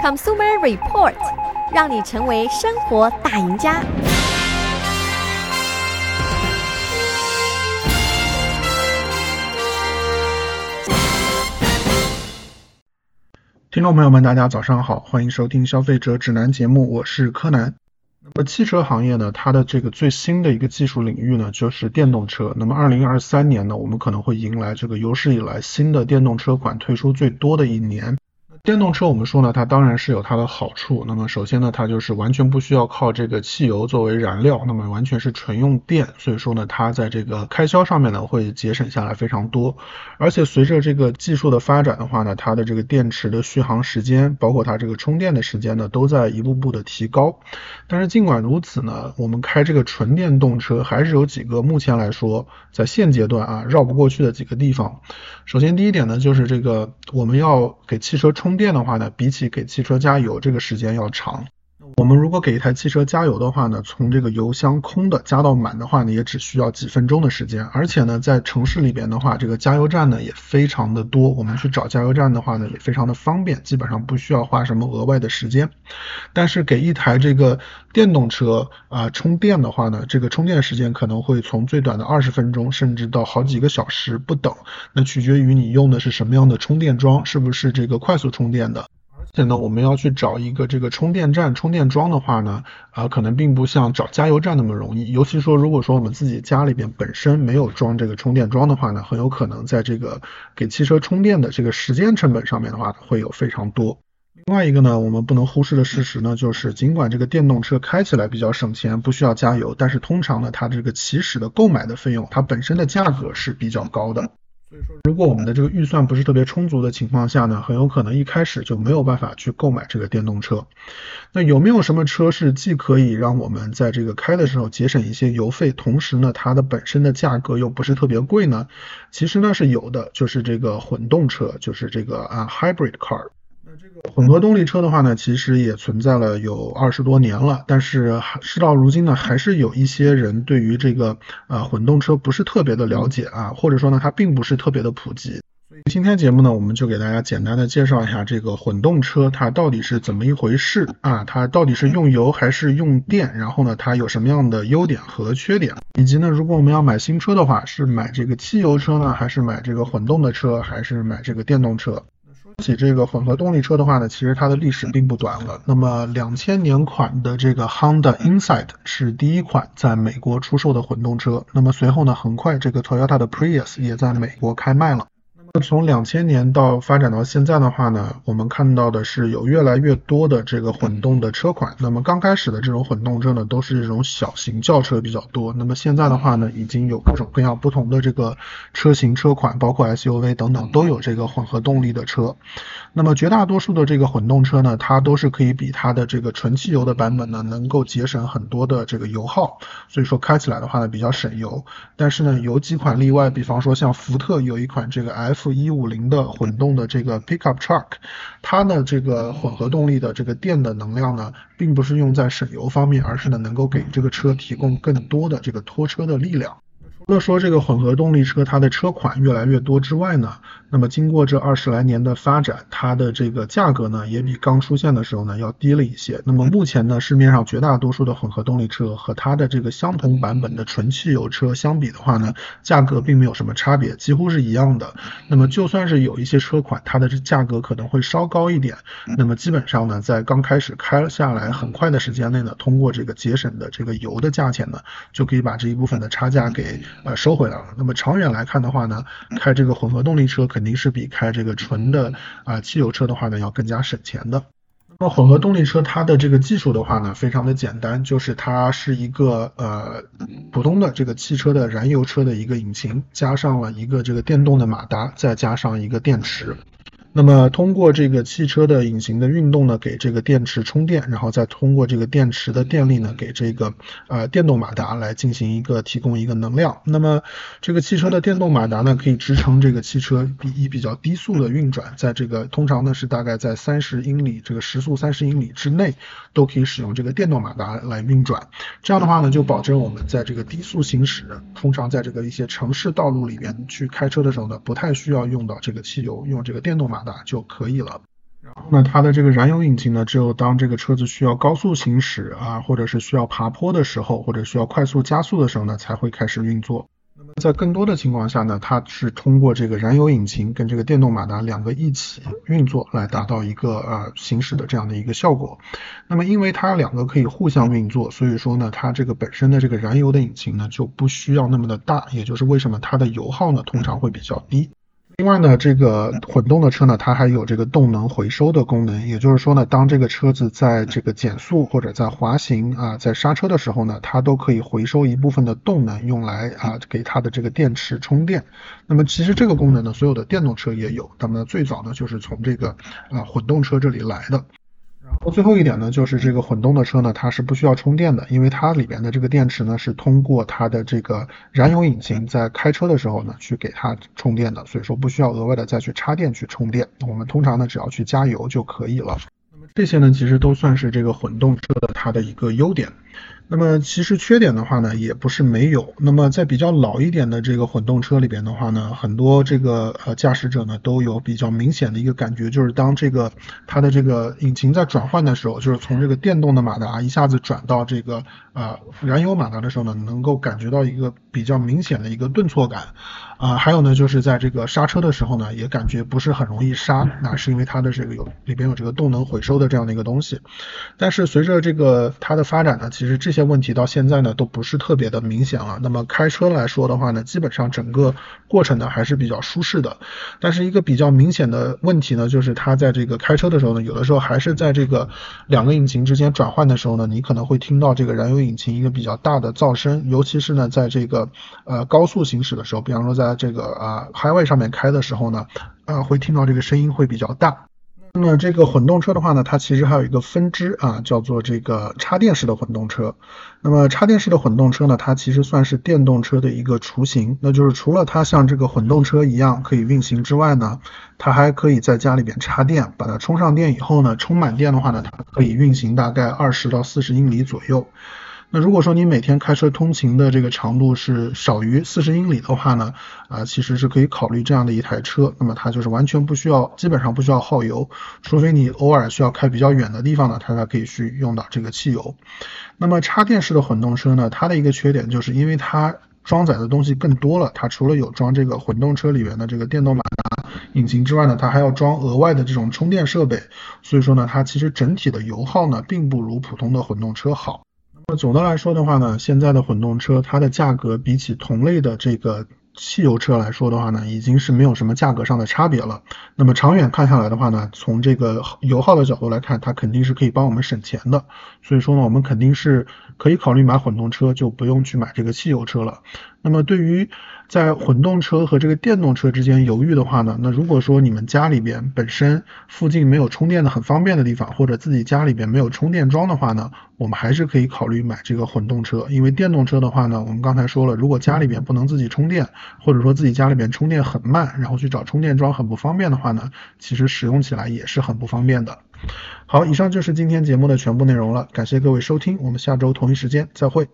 Consumer Report，让你成为生活大赢家。听众朋友们，大家早上好，欢迎收听消费者指南节目，我是柯南。那么汽车行业呢，它的这个最新的一个技术领域呢，就是电动车。那么二零二三年呢，我们可能会迎来这个有史以来新的电动车款推出最多的一年。电动车我们说呢，它当然是有它的好处。那么首先呢，它就是完全不需要靠这个汽油作为燃料，那么完全是纯用电，所以说呢，它在这个开销上面呢会节省下来非常多。而且随着这个技术的发展的话呢，它的这个电池的续航时间，包括它这个充电的时间呢，都在一步步的提高。但是尽管如此呢，我们开这个纯电动车还是有几个目前来说在现阶段啊绕不过去的几个地方。首先第一点呢，就是这个我们要给汽车充。充电的话呢，比起给汽车加油，这个时间要长。我们如果给一台汽车加油的话呢，从这个油箱空的加到满的话呢，也只需要几分钟的时间。而且呢，在城市里边的话，这个加油站呢也非常的多，我们去找加油站的话呢也非常的方便，基本上不需要花什么额外的时间。但是给一台这个电动车啊、充电的话呢，这个充电时间可能会从最短的二十分钟，甚至到好几个小时不等。那取决于你用的是什么样的充电桩，是不是这个快速充电的。现在呢，我们要去找一个这个充电站、充电桩的话呢，啊、可能并不像找加油站那么容易。尤其说，如果说我们自己家里边本身没有装这个充电桩的话呢，很有可能在这个给汽车充电的这个时间成本上面的话，会有非常多。另外一个呢，我们不能忽视的事实呢，就是尽管这个电动车开起来比较省钱，不需要加油，但是通常呢，它这个起始的购买的费用，它本身的价格是比较高的。所以说，如果我们的这个预算不是特别充足的情况下呢，很有可能一开始就没有办法去购买这个电动车。那有没有什么车是既可以让我们在这个开的时候节省一些油费，同时呢，它的本身的价格又不是特别贵呢？其实呢是有的，就是这个混动车，就是这个啊 hybrid car。这个混合动力车的话呢，其实也存在了有二十多年了，但是事到如今呢，还是有一些人对于这个呃混动车不是特别的了解啊，或者说呢，它并不是特别的普及。所以今天节目呢，我们就给大家简单的介绍一下这个混动车它到底是怎么一回事啊，它到底是用油还是用电，然后呢，它有什么样的优点和缺点，以及呢，如果我们要买新车的话，是买这个汽油车呢，还是买这个混动的车，还是买这个电动车？说起这个混合动力车的话呢，其实它的历史并不短了。那么两千年款的这个 Honda Insight 是第一款在美国出售的混动车。那么随后呢，很快这个 Toyota 的 Prius 也在美国开卖了。从两千年到发展到现在的话呢，我们看到的是有越来越多的这个混动的车款。那么刚开始的这种混动车呢，都是这种小型轿车比较多。那么现在的话呢，已经有各种各样不同的这个车型车款，包括 SUV 等等，都有这个混合动力的车。那么绝大多数的这个混动车呢，它都是可以比它的这个纯汽油的版本呢，能够节省很多的这个油耗。所以说开起来的话呢，比较省油。但是呢，有几款例外，比方说像福特有一款这个 F。一五零的混动的这个 pickup truck，它的这个混合动力的这个电的能量呢，并不是用在省油方面，而是呢能够给这个车提供更多的这个拖车的力量。除了说这个混合动力车它的车款越来越多之外呢，那么经过这二十来年的发展，它的这个价格呢也比刚出现的时候呢要低了一些。那么目前呢市面上绝大多数的混合动力车和它的这个相同版本的纯汽油车相比的话呢，价格并没有什么差别，几乎是一样的。那么就算是有一些车款它的这价格可能会稍高一点，那么基本上呢在刚开始开下来很快的时间内呢，通过这个节省的这个油的价钱呢，就可以把这一部分的差价给。呃，收回来了。那么长远来看的话呢，开这个混合动力车肯定是比开这个纯的啊、汽油车的话呢要更加省钱的。那么混合动力车它的这个技术的话呢，非常的简单，就是它是一个呃普通的这个汽车的燃油车的一个引擎，加上了一个这个电动的马达，再加上一个电池。那么通过这个汽车的引擎的运动呢，给这个电池充电，然后再通过这个电池的电力呢，给这个呃电动马达来进行一个提供一个能量。那么这个汽车的电动马达呢，可以支撑这个汽车比以比较低速的运转，在这个通常呢是大概在三十英里这个时速三十英里之内，都可以使用这个电动马达来运转。这样的话呢，就保证我们在这个低速行驶，通常在这个一些城市道路里边去开车的时候呢，不太需要用到这个汽油，用这个电动马达就可以了。然后呢，它的这个燃油引擎呢，只有当这个车子需要高速行驶啊，或者是需要爬坡的时候，或者需要快速加速的时候呢，才会开始运作。那么在更多的情况下呢，它是通过这个燃油引擎跟这个电动马达两个一起运作来达到一个呃行驶的这样的一个效果。那么因为它两个可以互相运作，所以说呢，它这个本身的这个燃油的引擎呢就不需要那么的大，也就是为什么它的油耗呢通常会比较低。另外呢，这个混动的车呢，它还有这个动能回收的功能，也就是说呢，当这个车子在这个减速或者在滑行啊，在刹车的时候呢，它都可以回收一部分的动能，用来啊给它的这个电池充电。那么其实这个功能呢，所有的电动车也有，那么最早呢就是从这个啊混动车这里来的。然后最后一点呢，就是这个混动的车呢，它是不需要充电的，因为它里边的这个电池呢是通过它的这个燃油引擎在开车的时候呢去给它充电的，所以说不需要额外的再去插电去充电。我们通常呢只要去加油就可以了。那么这些呢其实都算是这个混动车的它的一个优点。那么其实缺点的话呢，也不是没有。那么在比较老一点的这个混动车里边的话呢，很多这个呃驾驶者呢都有比较明显的一个感觉，就是当这个它的这个引擎在转换的时候，就是从这个电动的马达一下子转到这个呃燃油马达的时候呢，能够感觉到一个比较明显的一个顿挫感。啊、还有呢，就是在这个刹车的时候呢，也感觉不是很容易刹，那是因为它的这个有里边有这个动能回收的这样的一个东西。但是随着这个它的发展呢，其实这些。这些问题到现在呢都不是特别的明显了。那么开车来说的话呢，基本上整个过程呢还是比较舒适的。但是一个比较明显的问题呢，就是它在这个开车的时候呢，有的时候还是在这个两个引擎之间转换的时候呢，你可能会听到这个燃油引擎一个比较大的噪声，尤其是呢在这个呃高速行驶的时候，比方说在这个啊 highway 上面开的时候呢，呃会听到这个声音会比较大。那么这个混动车的话呢，它其实还有一个分支啊，叫做这个插电式的混动车。那么插电式的混动车呢，它其实算是电动车的一个雏形。那就是除了它像这个混动车一样可以运行之外呢，它还可以在家里边插电，把它充上电以后呢，充满电的话呢，它可以运行大概二十到四十英里左右。那如果说你每天开车通勤的这个长度是少于四十英里的话呢，啊，其实是可以考虑这样的一台车。那么它就是完全不需要，基本上不需要耗油，除非你偶尔需要开比较远的地方呢，它才可以去用到这个汽油。那么插电式的混动车呢，它的一个缺点就是因为它装载的东西更多了，它除了有装这个混动车里面的这个电动马达引擎之外呢，它还要装额外的这种充电设备，所以说呢，它其实整体的油耗呢，并不如普通的混动车好。那总的来说的话呢，现在的混动车它的价格比起同类的这个汽油车来说的话呢，已经是没有什么价格上的差别了。那么长远看下来的话呢，从这个油耗的角度来看，它肯定是可以帮我们省钱的。所以说呢，我们肯定是可以考虑买混动车，就不用去买这个汽油车了。那么对于在混动车和这个电动车之间犹豫的话呢，那如果说你们家里边本身附近没有充电的很方便的地方，或者自己家里边没有充电桩的话呢，我们还是可以考虑买这个混动车。因为电动车的话呢，我们刚才说了，如果家里边不能自己充电，或者说自己家里边充电很慢，然后去找充电桩很不方便的话呢，其实使用起来也是很不方便的。好，以上就是今天节目的全部内容了，感谢各位收听，我们下周同一时间再会。